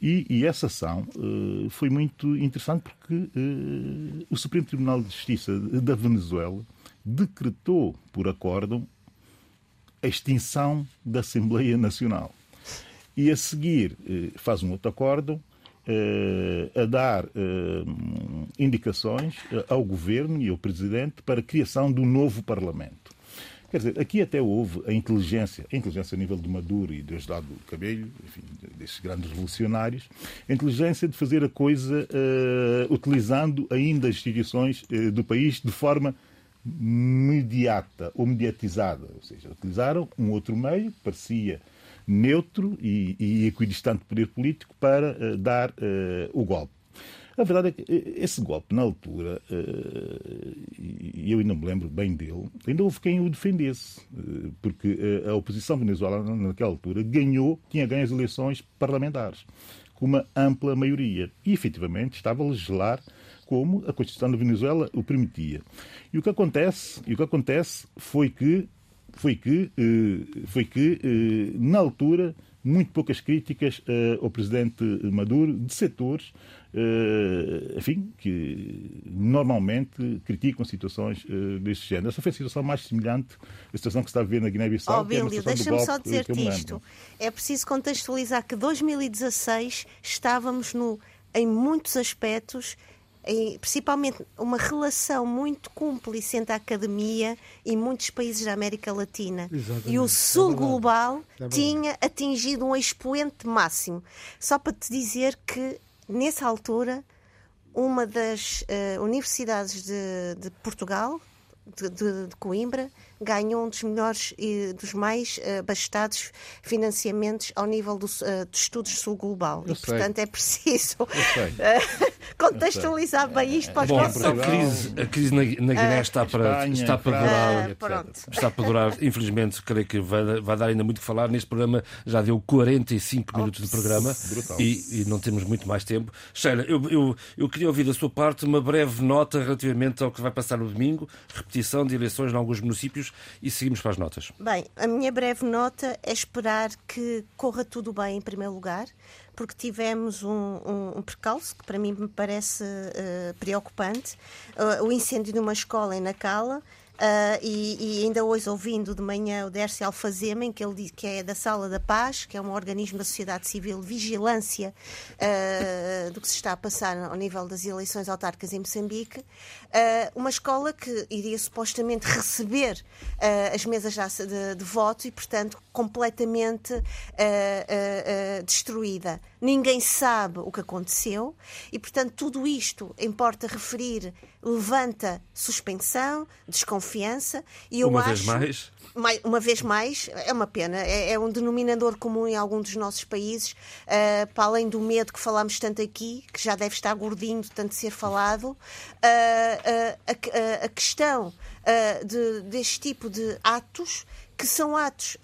E, e essa ação uh, foi muito interessante porque uh, o Supremo Tribunal de Justiça da Venezuela decretou por acórdão a extinção da Assembleia Nacional. E a seguir uh, faz um outro acórdão a dar indicações ao Governo e ao Presidente para a criação do novo Parlamento. Quer dizer, aqui até houve a inteligência, a inteligência a nível de Maduro e de Diosdado Cabelho, enfim, desses grandes revolucionários, a inteligência de fazer a coisa uh, utilizando ainda as instituições uh, do país de forma mediata ou mediatizada. Ou seja, utilizaram um outro meio que parecia neutro e, e equidistante do poder político para uh, dar o golpe. A verdade é que eh, esse golpe, na altura, eh, e eu ainda me lembro bem dele, ainda houve quem o defendesse, eh, porque a oposição venezuelana, naquela altura, ganhou, tinha ganho as eleições parlamentares, com uma ampla maioria. E, efetivamente, estava a legislar como a Constituição da Venezuela o permitia. E o que acontece, e o que acontece foi que, foi que, foi que na altura, muito poucas críticas ao presidente Maduro de setores enfim, que normalmente criticam situações uh, deste género. Essa foi a situação mais semelhante à situação que se está a ver na Guiné-Bissau. Oh, Bílio, é deixa-me só dizer-te isto. É preciso contextualizar que 2016 estávamos no, em muitos aspectos principalmente uma relação muito cúmplice entre a academia e muitos países da América Latina. Exatamente. E o é sul é global é tinha atingido um expoente máximo. Só para te dizer que nessa altura, uma das uh, universidades de, de Portugal, de, de, de, Coimbra, ganhou um dos melhores e dos mais uh, bastados financiamentos ao nível do, uh, dos estudos sul global. Eu e, sei. portanto, é preciso contextualizar bem isto para os Bom, nossos a crise, a crise na, na Guiné está para, Espanha, está para durar. está para durar, infelizmente, creio que vai, vai dar ainda muito que falar. Neste programa já deu 45 minutos de programa e, e, não temos muito mais tempo. Sheila, eu, eu, eu queria ouvir da sua parte uma breve nota relativamente ao que vai passar no domingo, repetição de eleições em alguns municípios e seguimos para as notas. Bem, a minha breve nota é esperar que corra tudo bem em primeiro lugar porque tivemos um, um, um percalço que para mim me parece uh, preocupante. Uh, o incêndio de uma escola em Nacala, Uh, e, e, ainda hoje ouvindo de manhã o Dércio Alfazema, em que ele diz que é da Sala da Paz, que é um organismo da sociedade civil de vigilância uh, do que se está a passar ao nível das eleições autárquicas em Moçambique, uma escola que iria supostamente receber as mesas de, de, voto e, portanto, completamente destruída. Ninguém sabe o que aconteceu e, portanto, tudo isto importa referir levanta suspensão, desconfiança e eu uma acho vez mais uma vez mais é uma pena. É, é um denominador comum em algum dos nossos países uh, para além do medo que falámos tanto aqui que já deve estar gordinho de tanto ser falado uh, uh, a, a, questão de, deste tipo de atos que são atos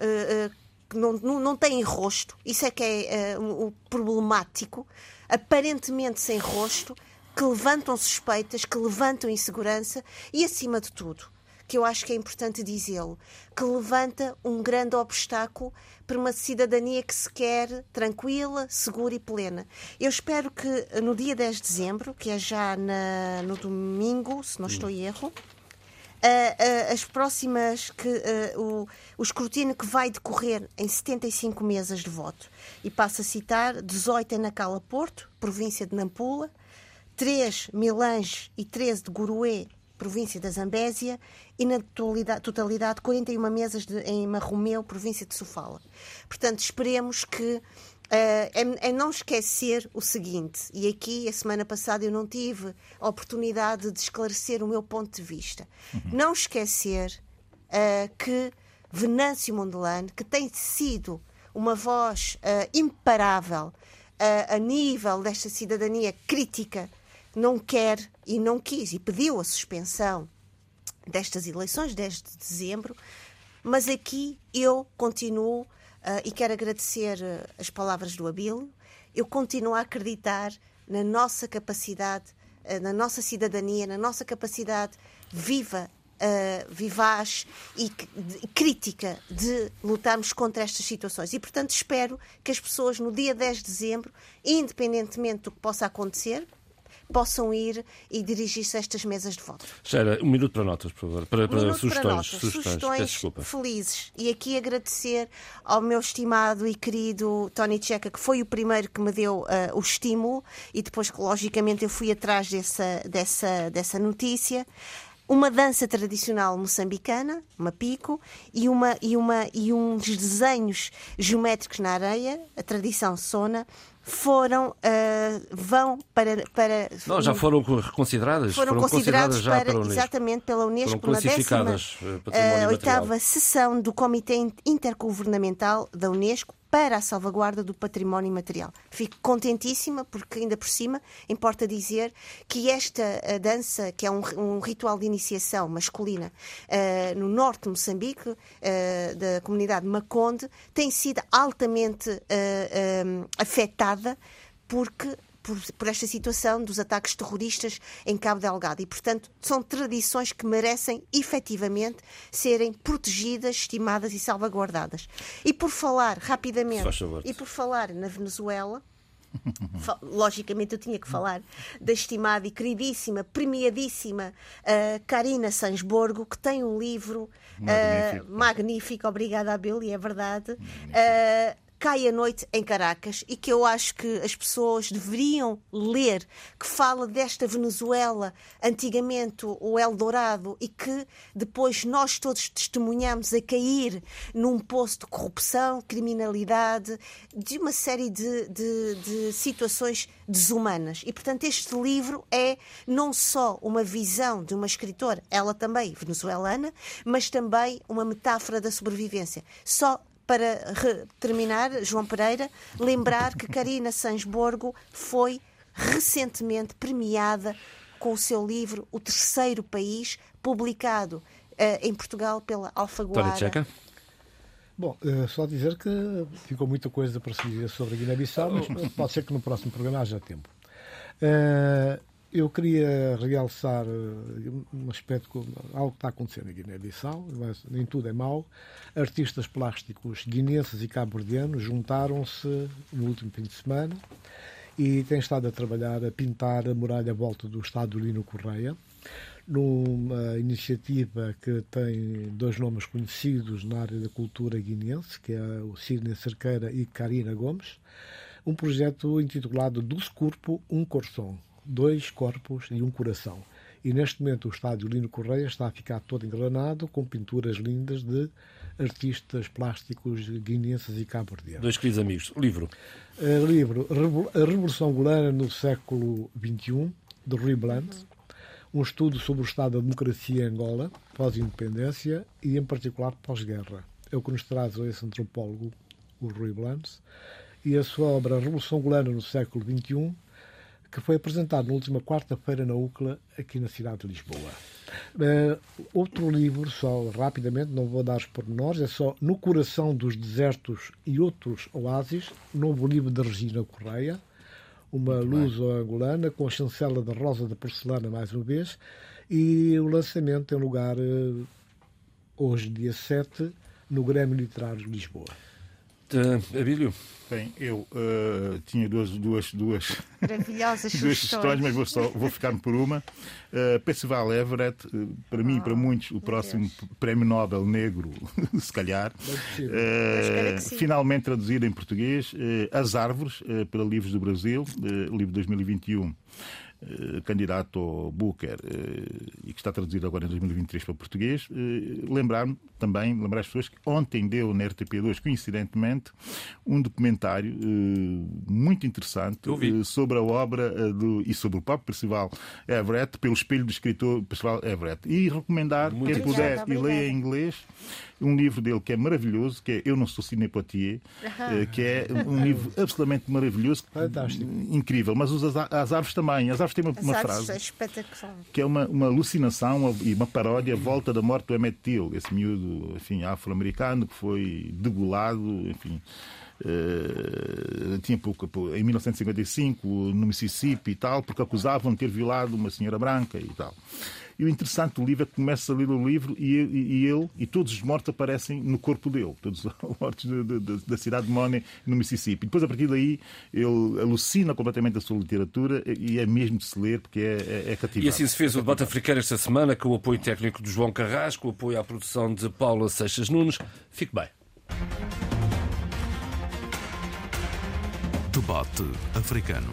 que não, não, não têm rosto. Isso é que é o problemático. Aparentemente sem rosto que levantam suspeitas, que levantam insegurança e, acima de tudo, que eu acho que é importante dizê-lo, que levanta um grande obstáculo para uma cidadania que se quer tranquila, segura e plena. Eu espero que no dia 10 de dezembro, que é já na, no domingo, se não estou em erro, Uh, uh, as próximas que uh, o, o escrutínio que vai decorrer em 75 mesas de voto e passo a citar 18 em Nacala Porto, província de Nampula, 3 Milange e 13 de Guruê, província da Zambésia, e na totalidade, totalidade 41 mesas de, em Marromeu, província de Sofala. Portanto, esperemos que Uh, é, é, não esquecer o seguinte, e aqui a semana passada eu não tive a oportunidade de esclarecer o meu ponto de vista. Uhum. Não esquecer uh, que Venâncio Mondelano, que tem sido uma voz uh, imparável a nível desta cidadania crítica não quer e não quis e pediu a suspensão destas eleições, 10 de dezembro, mas aqui eu continuo uh, e quero agradecer uh, as palavras do Abílio, eu continuo a acreditar na nossa capacidade, uh, na nossa cidadania, na nossa capacidade viva, vivaz e de, crítica de lutarmos contra estas situações. E, portanto, espero que as pessoas no dia 10 de dezembro, independentemente do que possa acontecer, possam ir e dirigir-se a estas mesas de voto. Sheila, um minuto para notas, por favor. Para, para sugestões. para notas, sugestões. felizes. E aqui agradecer ao meu estimado e querido Tony Checa, que foi o primeiro que me deu ah, o estímulo, e depois, que, logicamente, eu fui atrás dessa, dessa, dessa notícia. Uma dança tradicional moçambicana, uma pico, e, uma, e, uma, e uns desenhos geométricos na areia, a tradição sona, foram, ah, vão para, para Não, já foram reconsideradas? foram, considerados já para, para, Unesco. exatamente pela Unesco Foram na décima eh, eh, oitava sessão do Comitê Intergovernamental da Unesco para a salvaguarda do património material. Fico contentíssima porque ainda por cima importa dizer que esta eh, dança, que é um, um ritual de iniciação masculina eh, no norte de Moçambique, eh, da comunidade Maconde, tem sido altamente eh, eh, afetada porque por, por esta situação dos ataques terroristas em Cabo Delgado. E, portanto, são tradições que merecem efetivamente serem protegidas, estimadas e salvaguardadas. E por falar rapidamente, e por falar na Venezuela. Logicamente eu tinha que falar da estimada e queridíssima, premiadíssima ah, Karina Sansborgo, que tem um livro ah, Magnífico. magnífico, obrigada a Billy, é verdade. Ah, Cai a Noite em Caracas e que eu acho que as pessoas deveriam ler, que fala desta Venezuela, antigamente o Eldorado, e que depois nós todos testemunhamos a cair num poço de corrupção, criminalidade, de uma série de, de- de situações desumanas. E, portanto, este livro é não só uma visão de uma escritora, ela também venezuelana, mas também uma metáfora da sobrevivência. Só para terminar, João Pereira, lembrar que Karina Sansborgo foi recentemente premiada com o seu livro O Terceiro País, publicado eh, em Portugal pela Alfaguara. Checa? Bom, eh, só dizer que ficou muita coisa para se dizer sobre a Guiné-Bissau, mas pode ser que no próximo programa haja tempo. Eh, eu queria realçar eh, um aspecto, algo que está acontecendo na Guiné-Bissau, mas nem tudo é mau. Artistas plásticos guineenses e cabo-verdianos juntaram-se no último fim de semana e têm estado a trabalhar a pintar a muralha à volta do Estado Lino Correia, numa iniciativa que tem dois nomes conhecidos na área da cultura guineense, que é o Sidney Cerqueira e Karina Gomes, um projeto intitulado Dos Corpo, um Coração, dois corpos e um coração. E neste momento o estádio Lino Correia está a ficar todo engranado com pinturas lindas de artistas plásticos guineenses e cabo-verdianos. Dois queridos amigos. Livro. Uh, livro A Revolução Angolana no século XXI, de Rui Blunt. Um estudo sobre o estado da democracia em Angola, pós-independência e, em particular, pós-guerra. É o que nos traz esse antropólogo, o Rui Blunt. E a sua obra Revolução Angolana no século XXI, que foi apresentado na última quarta-feira na UCLA, aqui na cidade de Lisboa. Eh, outro livro, só rapidamente, não vou dar os pormenores, é só No Coração dos Desertos e Outros Oásis, novo livro da Regina Correia, uma luso-angolana com a chancela da Rosa da Porcelana, mais uma vez, e o lançamento tem lugar eh, hoje, dia 7, no Grêmio Literário de Lisboa. Uh, Abílio? Bem, eu eh, tinha duas, duas, duas, Maravilhosas duas sugestões. questões, mas vou, só, vou ficar por uma. Uh, Percival Everett, eh, para mim e para muitos, o próximo Deus. prémio Nobel negro, se calhar. finalmente traduzido em português, As Árvores, pela Livros do Brasil, livro 2021. Eh, candidato Booker eh, e que está traduzido agora em 2023 para português, eh, lembrar-me também, lembrar as pessoas que ontem deu na RTP2, coincidentemente, um documentário muito interessante sobre a obra do, e sobre o próprio Percival Everett, pelo espelho do escritor Percival Everett. E recomendar, Muito quem puder e leia em inglês, um livro dele que é maravilhoso, que é Eu Não Sou Cinepotier, eh, que é um livro absolutamente maravilhoso, Fantástico. incrível. Mas os, as, árvores também. As árvores têm uma, As uma artes frase é que é uma, uma alucinação e uma paródia à volta da morte do Emmett Till, esse miúdo enfim, afro-americano que foi degolado, enfim, uh, tinha pouco, em 1955 no Mississippi e tal, porque acusavam de ter violado uma senhora branca e tal. E o interessante do livro é que começa a ler o livro e, e, e ele e todos os mortos aparecem no corpo dele, todos os mortos de, de, de, da cidade de Money, no Mississippi. Depois, a partir daí, ele alucina completamente a sua literatura e é mesmo de se ler porque é, é, é cativante. E assim se fez o debate africano esta semana, com o apoio técnico de João Carrasco, o apoio à produção de Paula Seixas Nunes. Fique bem. Debate africano.